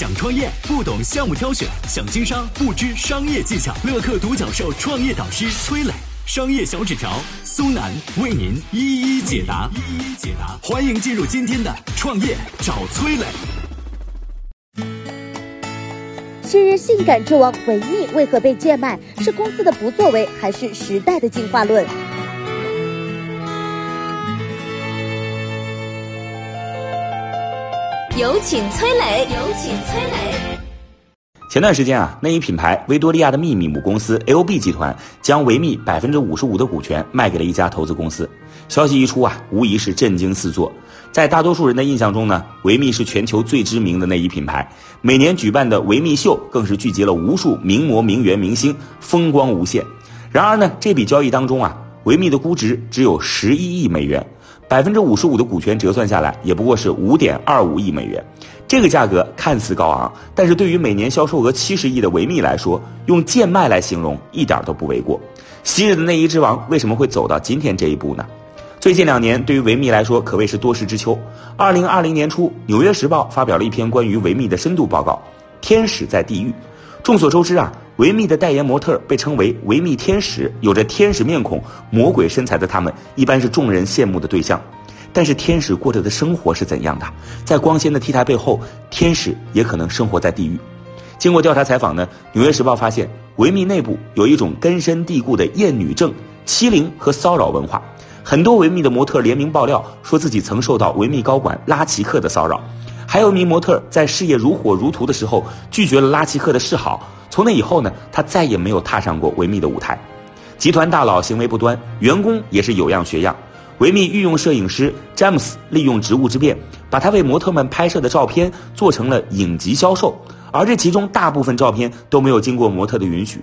想创业不懂项目挑选，想经商不知商业技巧。乐客独角兽创业导师崔磊，商业小纸条苏南为您一一解答。一一解答，欢迎进入今天的创业找崔磊。昔日性感之王维密为何被贱卖？是公司的不作为，还是时代的进化论？有请崔磊，有请崔磊。前段时间啊，内衣品牌维多利亚的秘密母公司 LB 集团将维密百分之五十五的股权卖给了一家投资公司。消息一出啊，无疑是震惊四座。在大多数人的印象中呢，维密是全球最知名的内衣品牌，每年举办的维密秀更是聚集了无数名模、名媛、明星，风光无限。然而呢，这笔交易当中啊，维密的估值只有十一亿美元。百分之五十五的股权折算下来，也不过是五点二五亿美元。这个价格看似高昂，但是对于每年销售额七十亿的维密来说，用贱卖来形容一点都不为过。昔日的内衣之王为什么会走到今天这一步呢？最近两年对于维密来说可谓是多事之秋。二零二零年初，《纽约时报》发表了一篇关于维密的深度报告，《天使在地狱》。众所周知啊，维密的代言模特被称为“维密天使”，有着天使面孔、魔鬼身材的他们，一般是众人羡慕的对象。但是，天使过着的生活是怎样的？在光鲜的 T 台背后，天使也可能生活在地狱。经过调查采访呢，《纽约时报》发现，维密内部有一种根深蒂固的厌女症、欺凌和骚扰文化。很多维密的模特联名爆料，说自己曾受到维密高管拉奇克的骚扰。还有一名模特在事业如火如荼的时候拒绝了拉奇克的示好，从那以后呢，他再也没有踏上过维密的舞台。集团大佬行为不端，员工也是有样学样。维密御用摄影师詹姆斯利用职务之便，把他为模特们拍摄的照片做成了影集销售，而这其中大部分照片都没有经过模特的允许。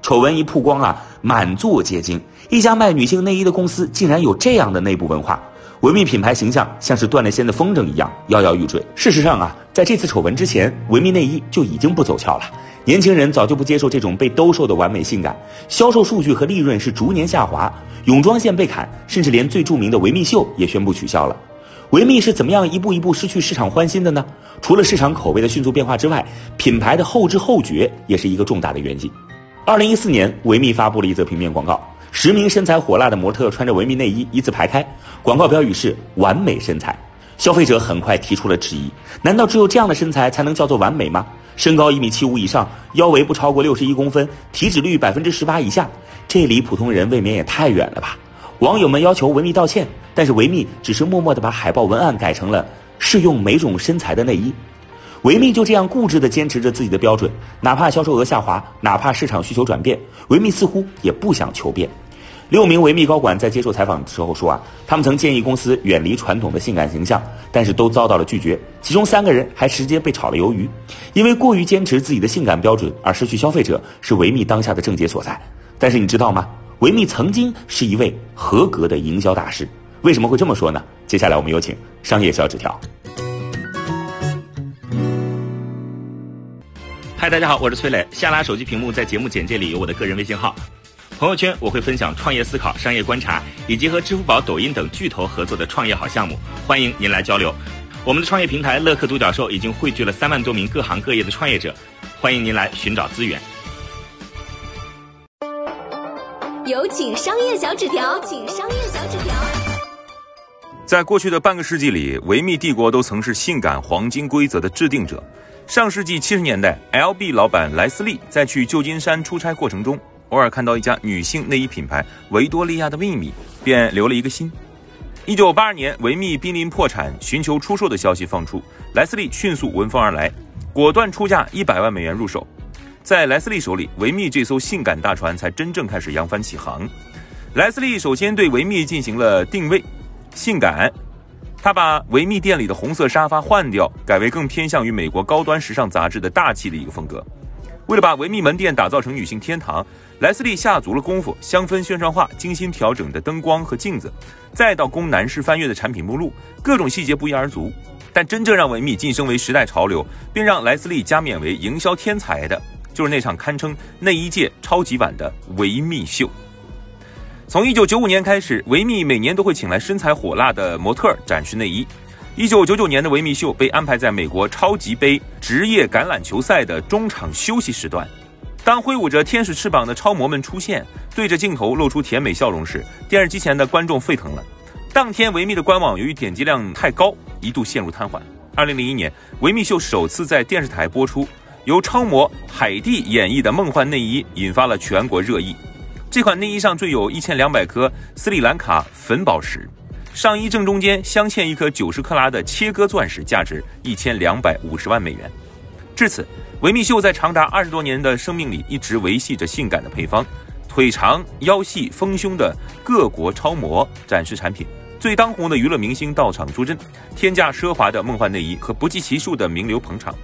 丑闻一曝光啊，满座皆惊，一家卖女性内衣的公司竟然有这样的内部文化。维密品牌形象像是断了线的风筝一样摇摇欲坠。事实上啊，在这次丑闻之前，维密内衣就已经不走俏了。年轻人早就不接受这种被兜售的完美性感，销售数据和利润是逐年下滑，泳装线被砍，甚至连最著名的维密秀也宣布取消了。维密是怎么样一步一步失去市场欢心的呢？除了市场口味的迅速变化之外，品牌的后知后觉也是一个重大的原因。二零一四年，维密发布了一则平面广告。十名身材火辣的模特穿着维密内衣依次排开，广告标语是“完美身材”。消费者很快提出了质疑：难道只有这样的身材才能叫做完美吗？身高一米七五以上，腰围不超过六十一公分，体脂率百分之十八以下，这离普通人未免也太远了吧？网友们要求维密道歉，但是维密只是默默地把海报文案改成了适用每种身材的内衣。维密就这样固执地坚持着自己的标准，哪怕销售额下滑，哪怕市场需求转变，维密似乎也不想求变。六名维密高管在接受采访的时候说啊，他们曾建议公司远离传统的性感形象，但是都遭到了拒绝。其中三个人还直接被炒了鱿鱼，因为过于坚持自己的性感标准而失去消费者，是维密当下的症结所在。但是你知道吗？维密曾经是一位合格的营销大师。为什么会这么说呢？接下来我们有请商业小纸条。嗨，大家好，我是崔磊。下拉手机屏幕，在节目简介里有我的个人微信号。朋友圈我会分享创业思考、商业观察，以及和支付宝、抖音等巨头合作的创业好项目，欢迎您来交流。我们的创业平台乐客独角兽已经汇聚了三万多名各行各业的创业者，欢迎您来寻找资源。有请商业小纸条，请商业小纸条。在过去的半个世纪里，维密帝国都曾是性感黄金规则的制定者。上世纪七十年代，LB 老板莱斯利在去旧金山出差过程中，偶尔看到一家女性内衣品牌维多利亚的秘密，便留了一个心。一九八二年，维密濒临破产，寻求出售的消息放出，莱斯利迅速闻风而来，果断出价一百万美元入手。在莱斯利手里，维密这艘性感大船才真正开始扬帆起航。莱斯利首先对维密进行了定位，性感。他把维密店里的红色沙发换掉，改为更偏向于美国高端时尚杂志的大气的一个风格。为了把维密门店打造成女性天堂，莱斯利下足了功夫，香氛宣传画、精心调整的灯光和镜子，再到供男士翻阅的产品目录，各种细节不一而足。但真正让维密晋升为时代潮流，并让莱斯利加冕为营销天才的，就是那场堪称内衣界超级版的维密秀。从一九九五年开始，维密每年都会请来身材火辣的模特展示内衣。一九九九年的维密秀被安排在美国超级杯职业橄榄球赛的中场休息时段。当挥舞着天使翅膀的超模们出现，对着镜头露出甜美笑容时，电视机前的观众沸腾了。当天维密的官网由于点击量太高，一度陷入瘫痪。二零零一年，维密秀首次在电视台播出，由超模海蒂演绎的梦幻内衣引发了全国热议。这款内衣上缀有一千两百颗斯里兰卡粉宝石。上衣正中间镶嵌一颗九十克拉的切割钻石，价值一千两百五十万美元。至此，维密秀在长达二十多年的生命里一直维系着性感的配方，腿长腰细丰胸的各国超模展示产品，最当红的娱乐明星到场助阵，天价奢华的梦幻内衣和不计其数的名流捧场。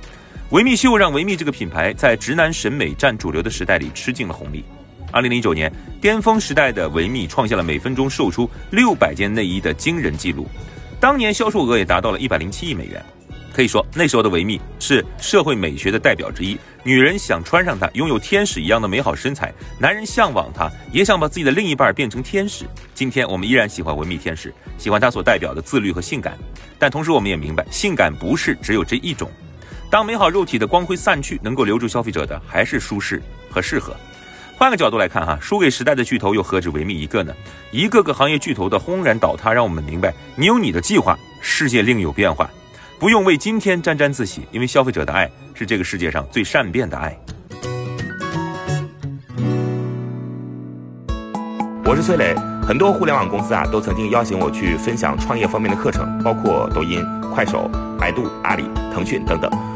维密秀让维密这个品牌在直男审美占主流的时代里吃尽了红利。二零零九年，巅峰时代的维密创下了每分钟售出六百件内衣的惊人记录，当年销售额也达到了一百零七亿美元。可以说，那时候的维密是社会美学的代表之一。女人想穿上它，拥有天使一样的美好身材；男人向往它，也想把自己的另一半变成天使。今天我们依然喜欢维密天使，喜欢它所代表的自律和性感。但同时，我们也明白，性感不是只有这一种。当美好肉体的光辉散去，能够留住消费者的还是舒适和适合。换个角度来看，哈，输给时代的巨头又何止维密一个呢？一个个行业巨头的轰然倒塌，让我们明白，你有你的计划，世界另有变化，不用为今天沾沾自喜，因为消费者的爱是这个世界上最善变的爱。我是崔磊，很多互联网公司啊，都曾经邀请我去分享创业方面的课程，包括抖音、快手、百度、阿里、腾讯等等。